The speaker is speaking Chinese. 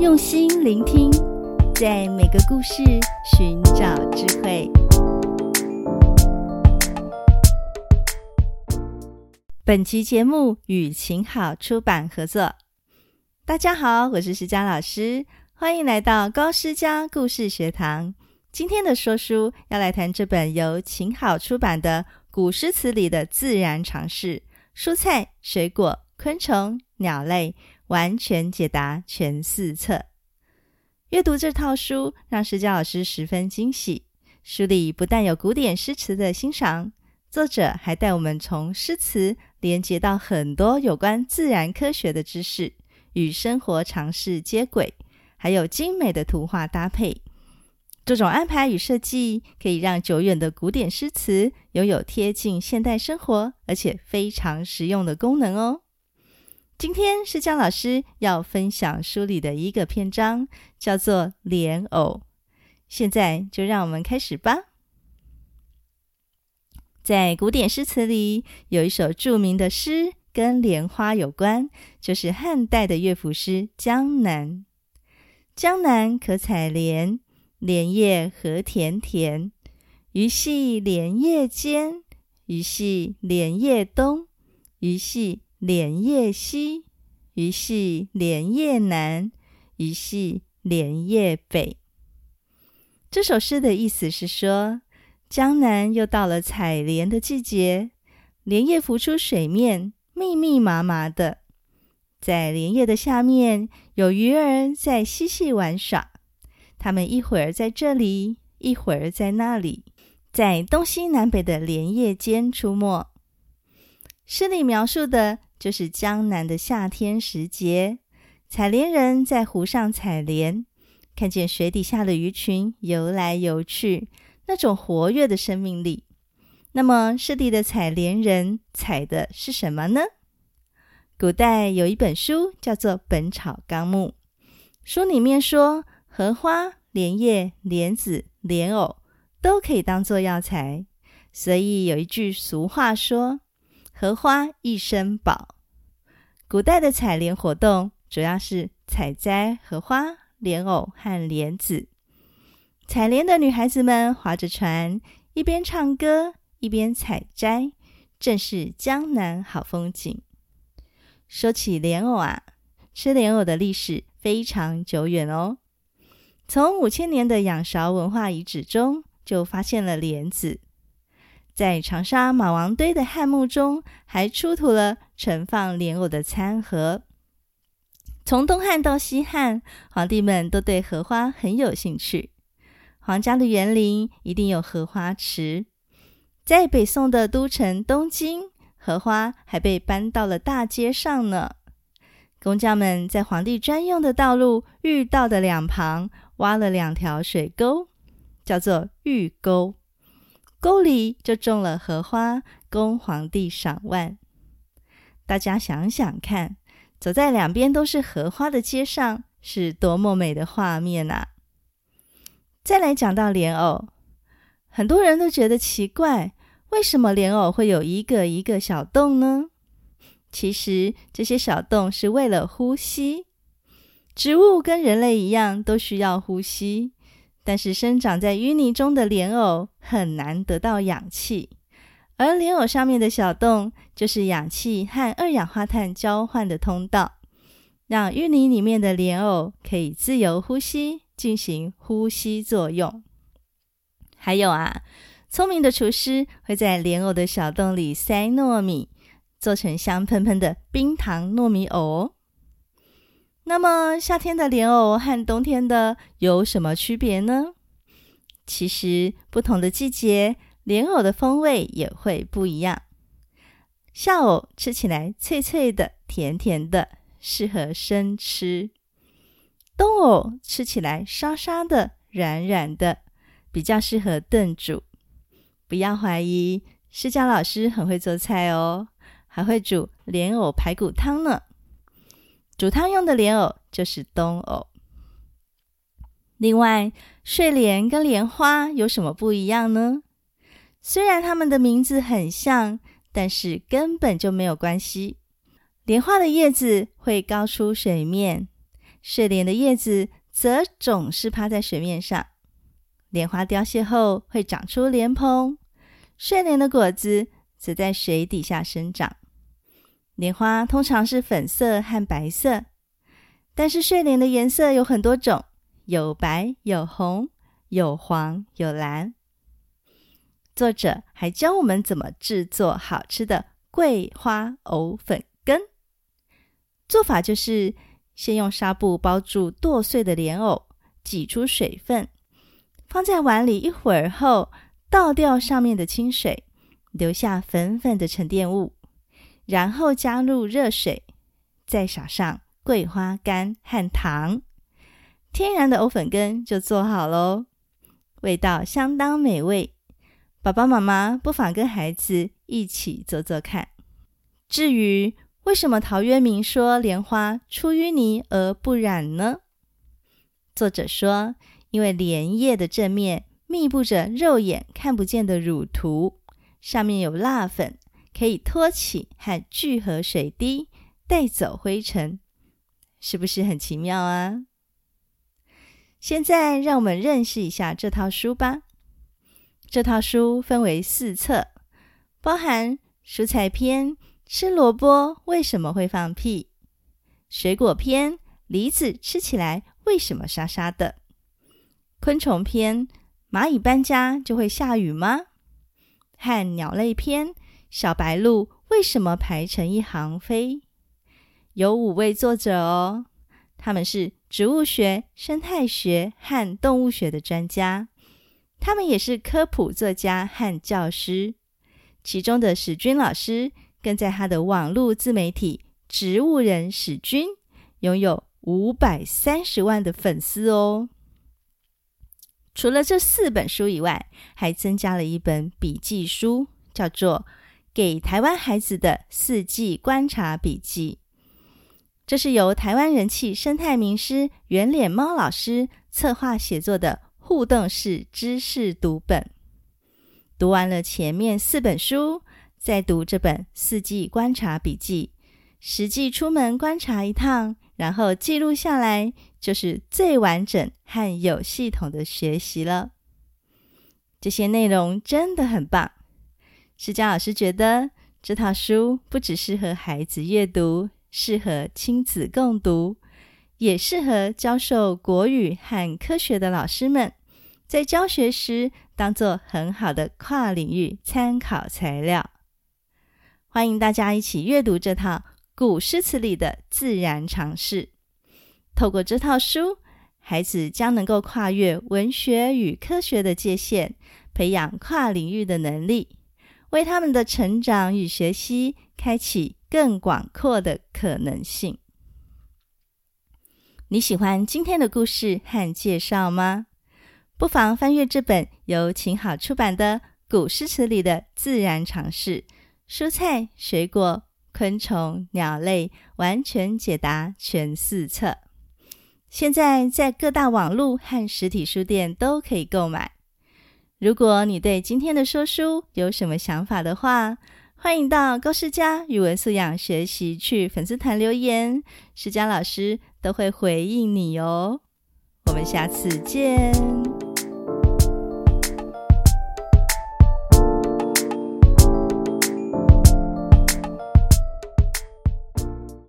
用心聆听，在每个故事寻找智慧。本期节目与晴好出版合作。大家好，我是石佳老师，欢迎来到高诗佳故事学堂。今天的说书要来谈这本由晴好出版的《古诗词里的自然常识：蔬菜、水果、昆虫、鸟类完全解答全四册》。阅读这套书让诗佳老师十分惊喜。书里不但有古典诗词的欣赏，作者还带我们从诗词连接到很多有关自然科学的知识，与生活常识接轨，还有精美的图画搭配。这种安排与设计可以让久远的古典诗词拥有贴近现代生活，而且非常实用的功能哦。今天诗佳老师要分享书里的一个篇章，叫做《莲藕》。现在就让我们开始吧。在古典诗词里，有一首著名的诗跟莲花有关，就是汉代的乐府诗《江南》。江南可采莲。莲叶何田田，鱼戏莲叶间，鱼戏莲叶东，鱼戏莲叶西，鱼戏莲叶南，鱼戏莲叶北。这首诗的意思是说，江南又到了采莲的季节，莲叶浮出水面，密密麻麻的，在莲叶的下面，有鱼儿在嬉戏玩耍。他们一会儿在这里，一会儿在那里，在东西南北的莲叶间出没。诗里描述的就是江南的夏天时节，采莲人在湖上采莲，看见水底下的鱼群游来游去，那种活跃的生命力。那么，湿地的采莲人采的是什么呢？古代有一本书叫做《本草纲目》，书里面说。荷花、莲叶、莲子、莲藕都可以当做药材，所以有一句俗话说：“荷花一身宝。”古代的采莲活动主要是采摘荷花、莲藕和莲子。采莲的女孩子们划着船，一边唱歌一边采摘，正是江南好风景。说起莲藕啊，吃莲藕的历史非常久远哦。从五千年的仰韶文化遗址中就发现了莲子，在长沙马王堆的汉墓中还出土了盛放莲藕的餐盒。从东汉到西汉，皇帝们都对荷花很有兴趣，皇家的园林一定有荷花池。在北宋的都城东京，荷花还被搬到了大街上呢。工匠们在皇帝专用的道路御道的两旁。挖了两条水沟，叫做御沟，沟里就种了荷花，供皇帝赏玩。大家想想看，走在两边都是荷花的街上，是多么美的画面啊！再来讲到莲藕，很多人都觉得奇怪，为什么莲藕会有一个一个小洞呢？其实这些小洞是为了呼吸。植物跟人类一样都需要呼吸，但是生长在淤泥中的莲藕很难得到氧气，而莲藕上面的小洞就是氧气和二氧化碳交换的通道，让淤泥里面的莲藕可以自由呼吸，进行呼吸作用。还有啊，聪明的厨师会在莲藕的小洞里塞糯米，做成香喷喷的冰糖糯米藕哦。那么夏天的莲藕和冬天的有什么区别呢？其实不同的季节，莲藕的风味也会不一样。夏藕吃起来脆脆的、甜甜的，适合生吃；冬藕吃起来沙沙的、软软的，比较适合炖煮。不要怀疑，施佳老师很会做菜哦，还会煮莲藕排骨汤呢。煮汤用的莲藕就是冬藕。另外，睡莲跟莲花有什么不一样呢？虽然它们的名字很像，但是根本就没有关系。莲花的叶子会高出水面，睡莲的叶子则总是趴在水面上。莲花凋谢后会长出莲蓬，睡莲的果子则在水底下生长。莲花通常是粉色和白色，但是睡莲的颜色有很多种，有白、有红、有黄、有蓝。作者还教我们怎么制作好吃的桂花藕粉羹。做法就是先用纱布包住剁碎的莲藕，挤出水分，放在碗里一会儿后，倒掉上面的清水，留下粉粉的沉淀物。然后加入热水，再撒上桂花干和糖，天然的藕粉羹就做好喽，味道相当美味。爸爸妈妈不妨跟孩子一起做做看。至于为什么陶渊明说莲花出淤泥而不染呢？作者说，因为莲叶的正面密布着肉眼看不见的乳涂，上面有蜡粉。可以托起和聚合水滴，带走灰尘，是不是很奇妙啊？现在让我们认识一下这套书吧。这套书分为四册，包含蔬菜篇“吃萝卜为什么会放屁”，水果篇“梨子吃起来为什么沙沙的”，昆虫篇“蚂蚁搬家就会下雨吗”，和鸟类篇。小白鹭为什么排成一行飞？有五位作者哦，他们是植物学、生态学和动物学的专家，他们也是科普作家和教师。其中的史君老师更在他的网络自媒体“植物人史君”拥有五百三十万的粉丝哦。除了这四本书以外，还增加了一本笔记书，叫做。给台湾孩子的四季观察笔记，这是由台湾人气生态名师圆脸猫老师策划写作的互动式知识读本。读完了前面四本书，再读这本四季观察笔记，实际出门观察一趟，然后记录下来，就是最完整和有系统的学习了。这些内容真的很棒。施佳老师觉得这套书不只适合孩子阅读，适合亲子共读，也适合教授国语和科学的老师们在教学时当做很好的跨领域参考材料。欢迎大家一起阅读这套古诗词里的自然常识。透过这套书，孩子将能够跨越文学与科学的界限，培养跨领域的能力。为他们的成长与学习开启更广阔的可能性。你喜欢今天的故事和介绍吗？不妨翻阅这本由晴好出版的《古诗词里的自然常识》，蔬菜、水果、昆虫、鸟类完全解答全四册。现在在各大网络和实体书店都可以购买。如果你对今天的说书有什么想法的话，欢迎到高诗佳语文素养学习去粉丝团留言，诗佳老师都会回应你哦。我们下次见。